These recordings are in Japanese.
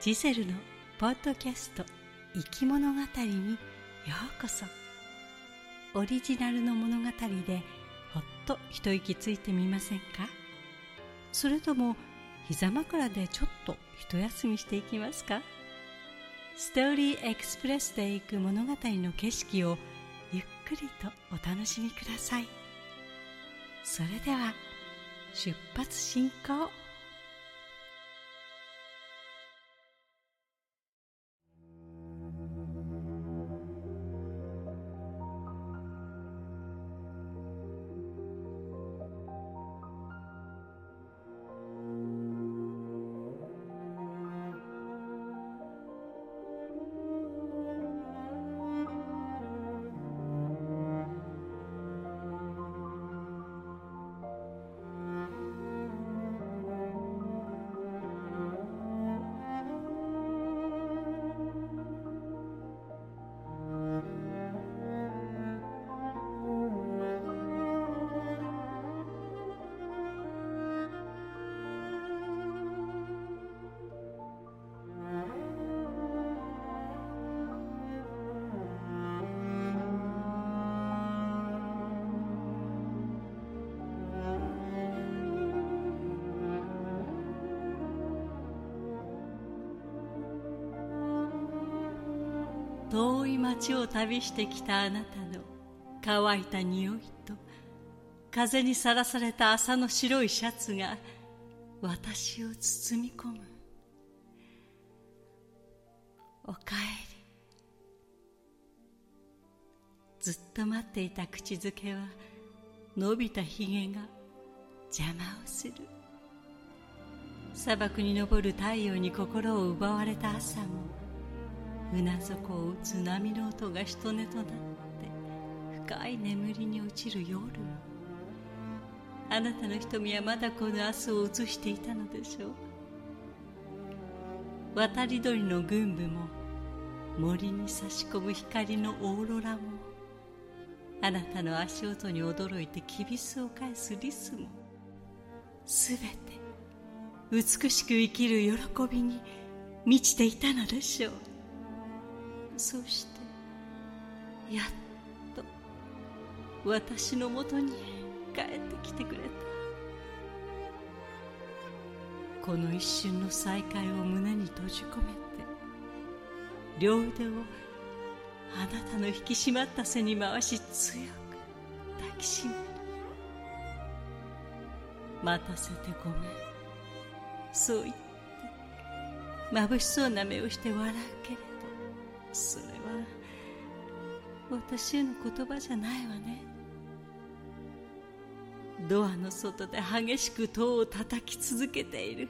ジゼルのポッドキャスト生き物語にようこそ。オリジナルの物語でほっと一息ついてみませんか？それとも膝枕でちょっと一休みしていきますか？ストーリーエクスプレスで行く物語の景色をゆっくりとお楽しみください。それでは出発進行。遠い町を旅してきたあなたの乾いた匂いと風にさらされた朝の白いシャツが私を包み込む。おかえり。ずっと待っていた口づけは伸びたひげが邪魔をする。砂漠に昇る太陽に心を奪われた朝も船底を打つ波の音がしとねとなって深い眠りに落ちる夜。あなたの瞳はまだこの明日を映していたのでしょう。渡り鳥の群舞も森に差し込む光のオーロラもあなたの足音に驚いてきびすを返すリスもすべて美しく生きる喜びに満ちていたのでしょう。そしてやっと私のもとに帰ってきてくれた。この一瞬の再会を胸に閉じ込めて両腕をあなたの引き締まった背に回し強く抱きしめる。待たせてごめん。そう言って眩しそうな目をして笑うけれど。それは私への言葉じゃないわね。ドアの外で激しく戸を叩き続けている。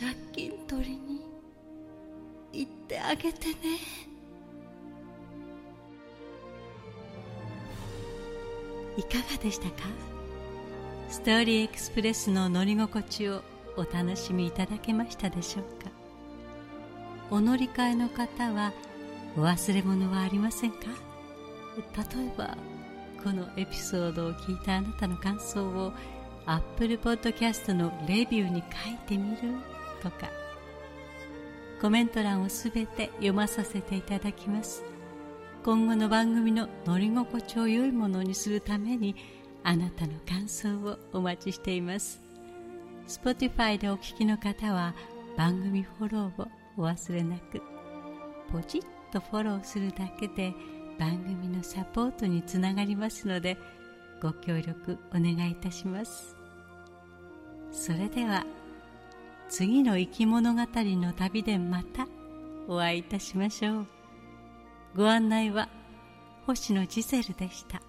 借金取りに行ってあげてね。いかがでしたか？ストーリーエクスプレスの乗り心地をお楽しみいただけましたでしょうか？お乗り換えの方はお忘れ物はありませんか？例えばこのエピソードを聞いたあなたの感想を Apple Podcast のレビューに書いてみるとか。コメント欄をすべて読まさせていただきます。今後の番組の乗り心地を良いものにするためにあなたの感想をお待ちしています。Spotify でお聞きの方は番組フォローをお忘れなくポチッとフォローするだけで番組のサポートにつながりますのでご協力お願いいたします。それでは次の生き物語の旅でまたお会いいたしましょう。ご案内は星野ジゼルでした。